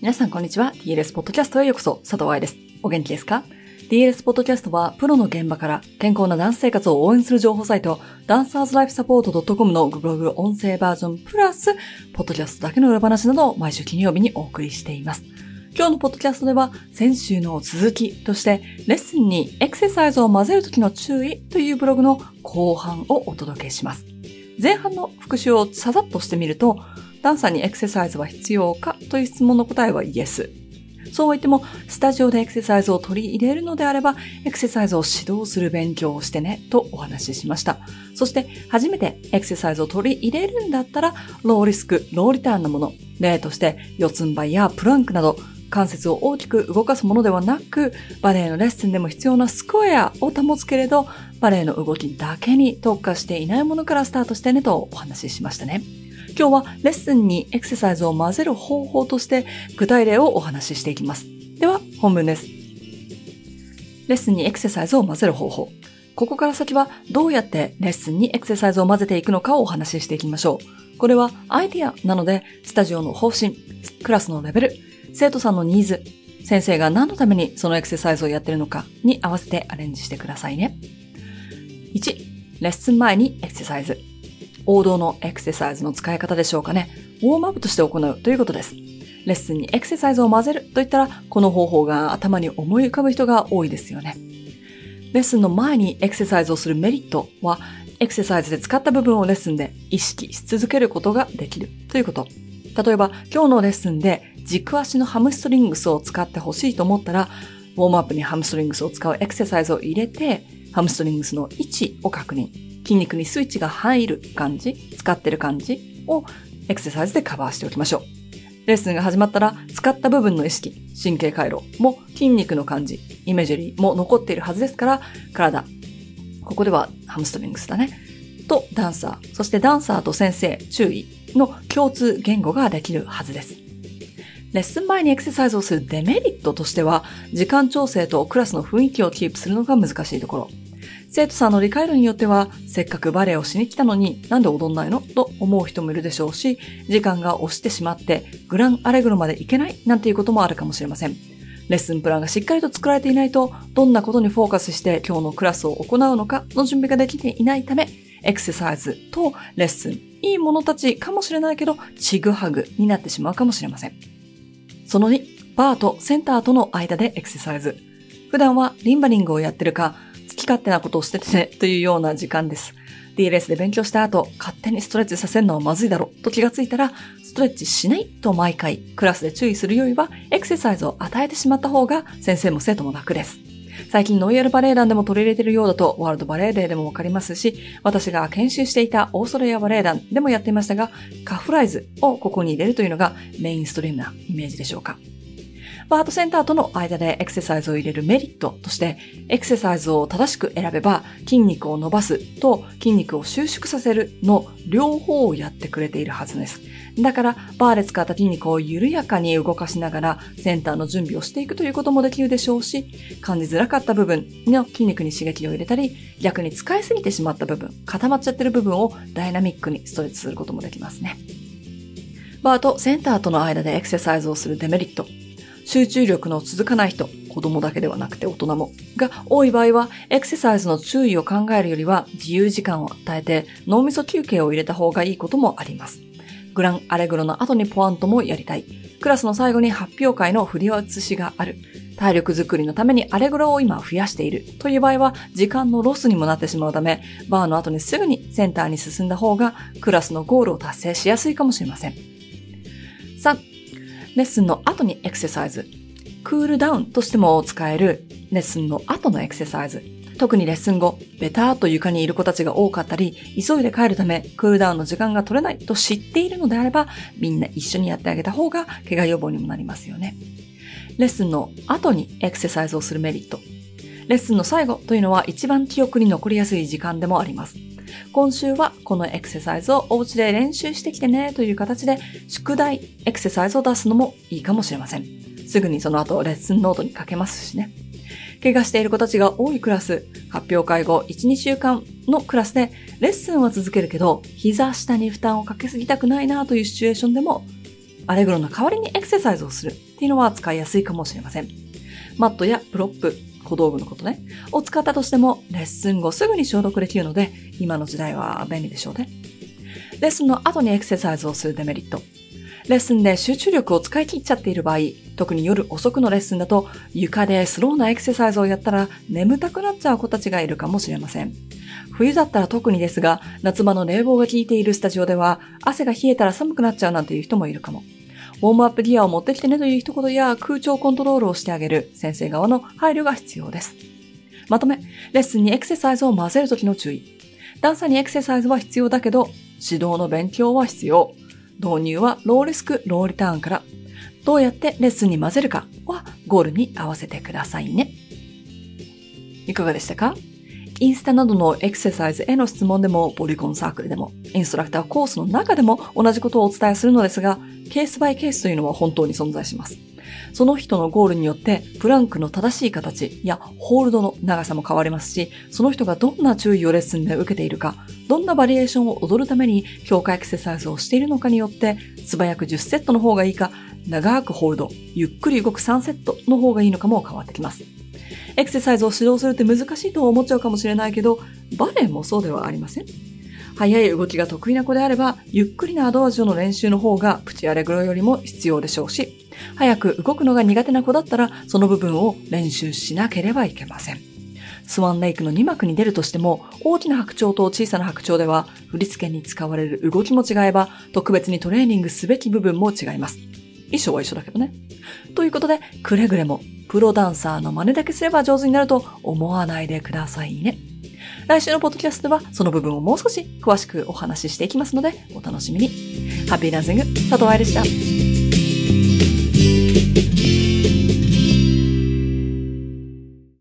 皆さんこんにちは。DLS ポッドキャストへようこそ。佐藤愛です。お元気ですか ?DLS ポッドキャストは、プロの現場から健康なダンス生活を応援する情報サイト、ダンサーズライフサポート .com のブログ音声バージョンプラス、ポッドキャストだけの裏話などを毎週金曜日にお送りしています。今日のポッドキャストでは、先週の続きとして、レッスンにエクササイズを混ぜるときの注意というブログの後半をお届けします。前半の復習をさざっとしてみると、ダンサーにエクササイズは必要かという質問の答えはイエス。そうは言っても、スタジオでエクササイズを取り入れるのであれば、エクササイズを指導する勉強をしてね、とお話ししました。そして、初めてエクササイズを取り入れるんだったら、ローリスク、ローリターンのもの、例として、四つん這いやプランクなど、関節を大きく動かすものではなく、バレエのレッスンでも必要なスクエアを保つけれど、バレエの動きだけに特化していないものからスタートしてねとお話ししましたね。今日はレッスンにエクササイズを混ぜる方法として具体例をお話ししていきます。では、本文です。レッスンにエクササイズを混ぜる方法。ここから先はどうやってレッスンにエクササイズを混ぜていくのかをお話ししていきましょう。これはアイディアなので、スタジオの方針、クラスのレベル、生徒さんのニーズ、先生が何のためにそのエクササイズをやってるのかに合わせてアレンジしてくださいね。1、レッスン前にエクササイズ。王道のエクササイズの使い方でしょうかね。ウォームアップとして行うということです。レッスンにエクササイズを混ぜるといったら、この方法が頭に思い浮かぶ人が多いですよね。レッスンの前にエクササイズをするメリットは、エクササイズで使った部分をレッスンで意識し続けることができるということ。例えば、今日のレッスンで軸足のハムストリングスを使ってほしいと思ったら、ウォームアップにハムストリングスを使うエクササイズを入れて、ハムストリングスの位置を確認。筋肉にスイッチが入る感じ、使ってる感じをエクササイズでカバーしておきましょう。レッスンが始まったら使った部分の意識、神経回路も筋肉の感じ、イメージリーも残っているはずですから、体。ここではハムストリングスだね。とダンサー、そしてダンサーと先生、注意の共通言語ができるはずです。レッスン前にエクササイズをするデメリットとしては、時間調整とクラスの雰囲気をキープするのが難しいところ。生徒さんの理解度によっては、せっかくバレエをしに来たのになんで踊んないの？と思う人もいるでしょうし、時間が押してしまってグランアレグロまで行けないなんていうこともあるかもしれません。レッスンプランがしっかりと作られていないと、どんなことにフォーカスして今日のクラスを行うのかの準備ができていないため、エクササイズとレッスン、いいものたちかもしれないけど、ちぐはぐになってしまうかもしれません。その2、バーとセンターとの間でエクササイズ。普段はリンバリングをやってるか、き勝手なことをしててねというような時間です。DLS で勉強した後、勝手にストレッチさせるのはまずいだろうと気がついたら、ストレッチしないと毎回クラスで注意するよりは、エクササイズを与えてしまった方が先生も生徒も楽です。最近ノイヤルバレエ団でも取り入れているようだと、ワールドバレエデーでもわかりますし、私が研修していたオーストラリアバレエ団でもやっていましたが、カフライズをここに入れるというのがメインストリームなイメージでしょうか。バートセンターとの間でエクササイズを入れるメリットとして、エクササイズを正しく選べば筋肉を伸ばすと筋肉を収縮させるの両方をやってくれているはずです。だから、バーで使った筋肉を緩やかに動かしながらセンターの準備をしていくということもできるでしょうし、感じづらかった部分の筋肉に刺激を入れたり、逆に使いすぎてしまった部分、固まっちゃってる部分をダイナミックにストレッチすることもできますね。バーとセンターとの間でエクササイズをするデメリット。集中力の続かない人、子供だけではなくて大人も、が多い場合は、エクササイズの注意を考えるよりは自由時間を与えて脳みそ休憩を入れた方がいいこともあります。グランアレグロの後にポアントもやりたい。クラスの最後に発表会の振り写しがある。体力づくりのためにアレグロを今増やしているという場合は時間のロスにもなってしまうため、バーの後にすぐにセンターに進んだ方がクラスのゴールを達成しやすいかもしれません。レッスンの後にエクササイズ。クールダウンとしても使えるレッスンの後のエクササイズ。特にレッスン後、ベターと床にいる子たちが多かったり、急いで帰るため、クールダウンの時間が取れないと知っているのであれば、みんな一緒にやってあげた方が、怪我予防にもなりますよね。レッスンの後にエクササイズをするメリット。レッスンの最後というのは一番記憶に残りやすい時間でもあります。今週はこのエクササイズをお家で練習してきてねという形で宿題エクササイズを出すのもいいかもしれません。すぐにその後レッスンノートに書けますしね。怪我している子たちが多いクラス、発表会後1、2週間のクラスでレッスンは続けるけど、膝下に負担をかけすぎたくないなというシチュエーションでも、アレグロの代わりにエクササイズをするっていうのは使いやすいかもしれません。マットやプロップ、小道具のことね、を使ったとしても、レッスン後すぐに消毒できるので、今の時代は便利でしょうね。レッスンの後にエクササイズをするデメリット。レッスンで集中力を使い切っちゃっている場合、特に夜遅くのレッスンだと床でスローなエクササイズをやったら眠たくなっちゃう子たちがいるかもしれません。冬だったら特にですが、夏場の冷房が効いているスタジオでは汗が冷えたら寒くなっちゃうなんていう人もいるかも。ウォームアップギアを持ってきてねという一言や空調コントロールをしてあげる先生側の配慮が必要です。まとめ、レッスンにエクササイズを混ぜるときの注意。段差にエクササイズは必要だけど、指導の勉強は必要。導入はローリスク、ローリターンから。どうやってレッスンに混ぜるかはゴールに合わせてくださいね。いかがでしたか？インスタなどのエクササイズへの質問でも、ボリコンサークルでも、インストラクターコースの中でも同じことをお伝えするのですが、ケースバイケースというのは本当に存在します。その人のゴールによって、プランクの正しい形やホールドの長さも変わりますし、その人がどんな注意をレッスンで受けているか、どんなバリエーションを踊るために強化エクササイズをしているのかによって、素早く10セットの方がいいか、長くホールド、ゆっくり動く3セットの方がいいのかも変わってきます。エクササイズを指導するって難しいと思っちゃうかもしれないけど、バレエもそうではありません？速い動きが得意な子であれば、ゆっくりなアドアジョの練習の方がプチアレグロよりも必要でしょうし、早く動くのが苦手な子だったら、その部分を練習しなければいけません。スワンレイクの2幕に出るとしても、大きな白鳥と小さな白鳥では、振り付けに使われる動きも違えば、特別にトレーニングすべき部分も違います。衣装は一緒だけどね。ということで、くれぐれもプロダンサーの真似だけすれば上手になると思わないでくださいね。来週のポッドキャストではその部分をもう少し詳しくお話ししていきますのでお楽しみに。ハッピーダンシング、佐藤愛でした。